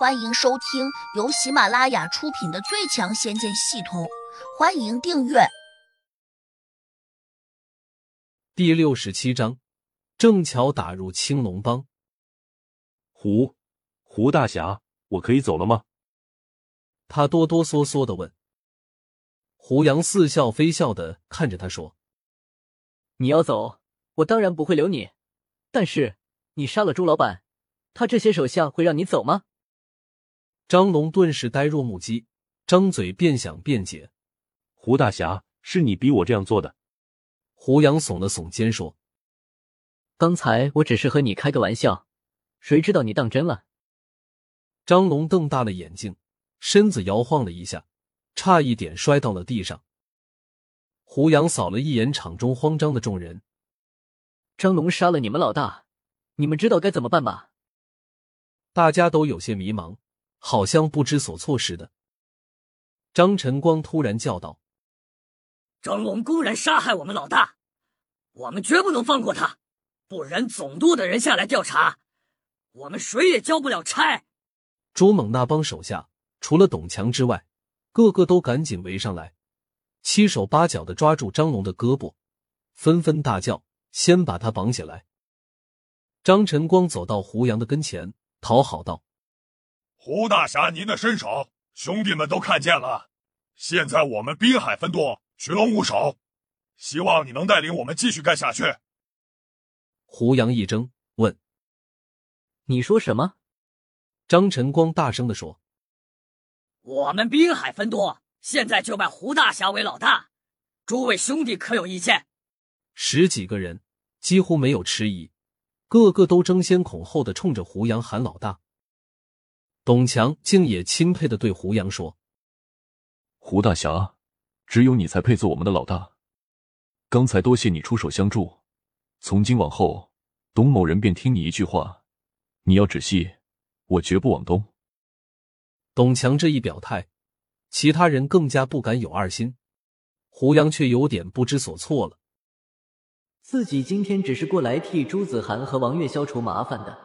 欢迎收听由喜马拉雅出品的《最强仙剑系统》，欢迎订阅。第六十七章，正巧打入青龙帮。胡胡大侠，我可以走了吗？他哆哆嗦嗦的问。胡杨似笑非笑的看着他说：“你要走，我当然不会留你。但是你杀了朱老板，他这些手下会让你走吗？”张龙顿时呆若木鸡，张嘴便想辩解：“胡大侠，是你逼我这样做的。”胡杨耸了耸肩说：“刚才我只是和你开个玩笑，谁知道你当真了。”张龙瞪大了眼睛，身子摇晃了一下，差一点摔到了地上。胡杨扫了一眼场中慌张的众人：“张龙杀了你们老大，你们知道该怎么办吧？”大家都有些迷茫。好像不知所措似的。张晨光突然叫道：“张龙公然杀害我们老大，我们绝不能放过他，不然总督的人下来调查，我们谁也交不了差。”朱猛那帮手下除了董强之外，个个都赶紧围上来，七手八脚的抓住张龙的胳膊，纷纷大叫：“先把他绑起来！”张晨光走到胡杨的跟前，讨好道。胡大侠，您的身手，兄弟们都看见了。现在我们滨海分舵，群龙无首，希望你能带领我们继续干下去。胡杨一怔，问：“你说什么？”张晨光大声的说：“我们滨海分舵，现在就拜胡大侠为老大，诸位兄弟可有意见？”十几个人几乎没有迟疑，个个都争先恐后的冲着胡杨喊老大。董强竟也钦佩的对胡杨说：“胡大侠，只有你才配做我们的老大。刚才多谢你出手相助，从今往后，董某人便听你一句话。你要止息，我绝不往东。”董强这一表态，其他人更加不敢有二心。胡杨却有点不知所措了。自己今天只是过来替朱子涵和王月消除麻烦的，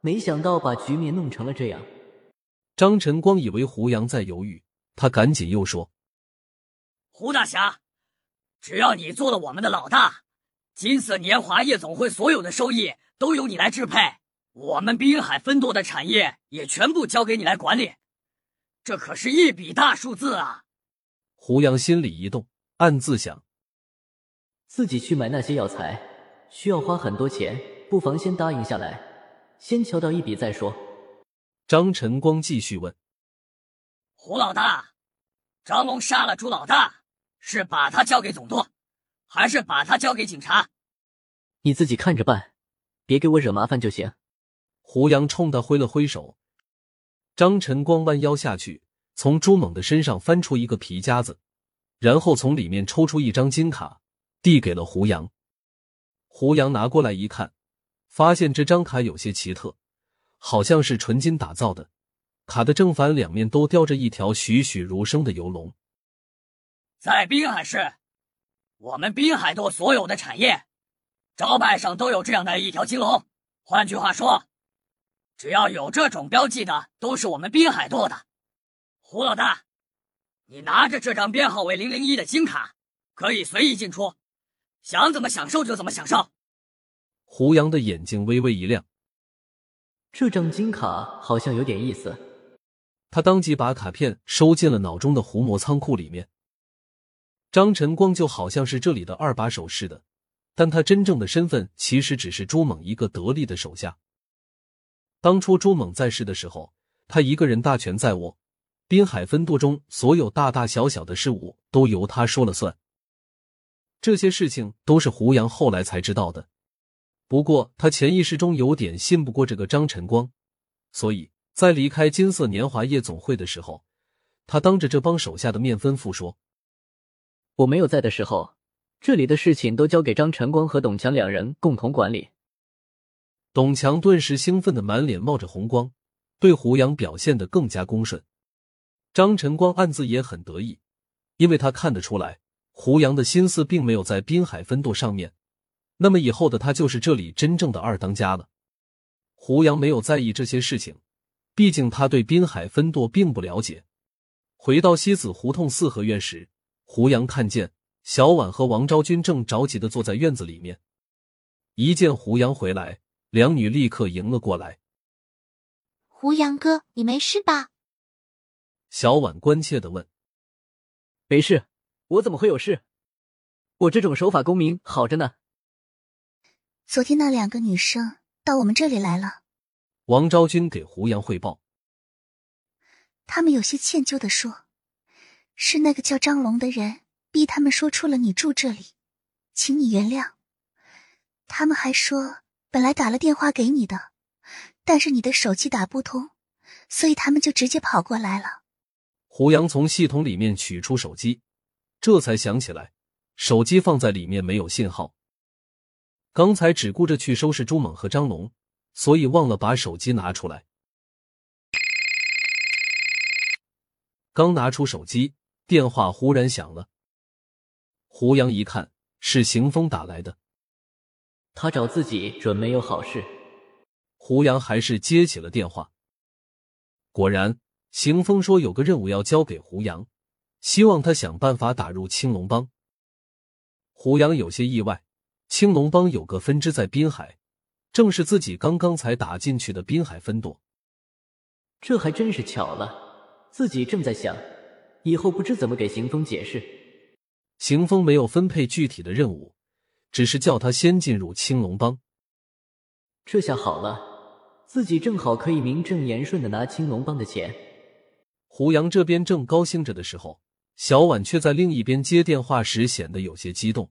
没想到把局面弄成了这样。张晨光以为胡杨在犹豫，他赶紧又说：“胡大侠，只要你做了我们的老大，金色年华夜总会所有的收益都由你来支配，我们滨海分舵的产业也全部交给你来管理，这可是一笔大数字啊！”胡杨心里一动，暗自想：自己去买那些药材需要花很多钱，不妨先答应下来，先敲到一笔再说。张晨光继续问：“胡老大，张龙杀了朱老大，是把他交给总舵，还是把他交给警察？你自己看着办，别给我惹麻烦就行。”胡杨冲他挥了挥手。张晨光弯腰下去，从朱猛的身上翻出一个皮夹子，然后从里面抽出一张金卡，递给了胡杨。胡杨拿过来一看，发现这张卡有些奇特。好像是纯金打造的，卡的正反两面都雕着一条栩栩如生的游龙。在滨海市，我们滨海舵所有的产业招牌上都有这样的一条金龙。换句话说，只要有这种标记的，都是我们滨海舵的。胡老大，你拿着这张编号为零零一的金卡，可以随意进出，想怎么享受就怎么享受。胡杨的眼睛微微一亮。这张金卡好像有点意思，他当即把卡片收进了脑中的狐魔仓库里面。张晨光就好像是这里的二把手似的，但他真正的身份其实只是朱猛一个得力的手下。当初朱猛在世的时候，他一个人大权在握，滨海分舵中所有大大小小的事务都由他说了算。这些事情都是胡杨后来才知道的。不过，他潜意识中有点信不过这个张晨光，所以在离开金色年华夜总会的时候，他当着这帮手下的面吩咐说：“我没有在的时候，这里的事情都交给张晨光和董强两人共同管理。”董强顿时兴奋的满脸冒着红光，对胡杨表现的更加恭顺。张晨光暗自也很得意，因为他看得出来，胡杨的心思并没有在滨海分舵上面。那么以后的他就是这里真正的二当家了。胡杨没有在意这些事情，毕竟他对滨海分舵并不了解。回到西子胡同四合院时，胡杨看见小婉和王昭君正着急的坐在院子里面。一见胡杨回来，两女立刻迎了过来。胡杨哥，你没事吧？小婉关切的问。没事，我怎么会有事？我这种守法公民好着呢。昨天那两个女生到我们这里来了。王昭君给胡杨汇报。他们有些歉疚的说：“是那个叫张龙的人逼他们说出了你住这里，请你原谅。他们还说，本来打了电话给你的，但是你的手机打不通，所以他们就直接跑过来了。”胡杨从系统里面取出手机，这才想起来，手机放在里面没有信号。刚才只顾着去收拾朱猛和张龙，所以忘了把手机拿出来。刚拿出手机，电话忽然响了。胡杨一看，是邢峰打来的。他找自己准没有好事。胡杨还是接起了电话。果然，邢峰说有个任务要交给胡杨，希望他想办法打入青龙帮。胡杨有些意外。青龙帮有个分支在滨海，正是自己刚刚才打进去的滨海分舵。这还真是巧了，自己正在想，以后不知怎么给行风解释。行风没有分配具体的任务，只是叫他先进入青龙帮。这下好了，自己正好可以名正言顺的拿青龙帮的钱。胡杨这边正高兴着的时候，小婉却在另一边接电话时显得有些激动。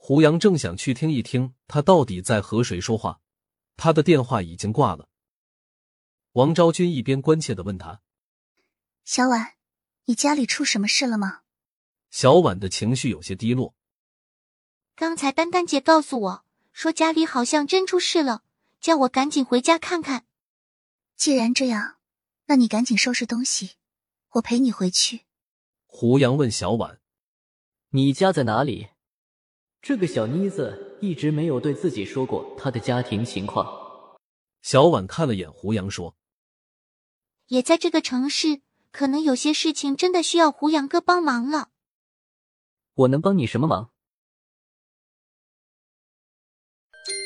胡杨正想去听一听他到底在和谁说话，他的电话已经挂了。王昭君一边关切的问他：“小婉，你家里出什么事了吗？”小婉的情绪有些低落。刚才丹丹姐告诉我说家里好像真出事了，叫我赶紧回家看看。既然这样，那你赶紧收拾东西，我陪你回去。胡杨问小婉：“你家在哪里？”这个小妮子一直没有对自己说过她的家庭情况。小婉看了眼胡杨，说：“也在这个城市，可能有些事情真的需要胡杨哥帮忙了。我能帮你什么忙？”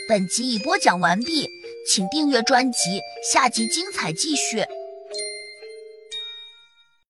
本集已播讲完毕，请订阅专辑，下集精彩继续。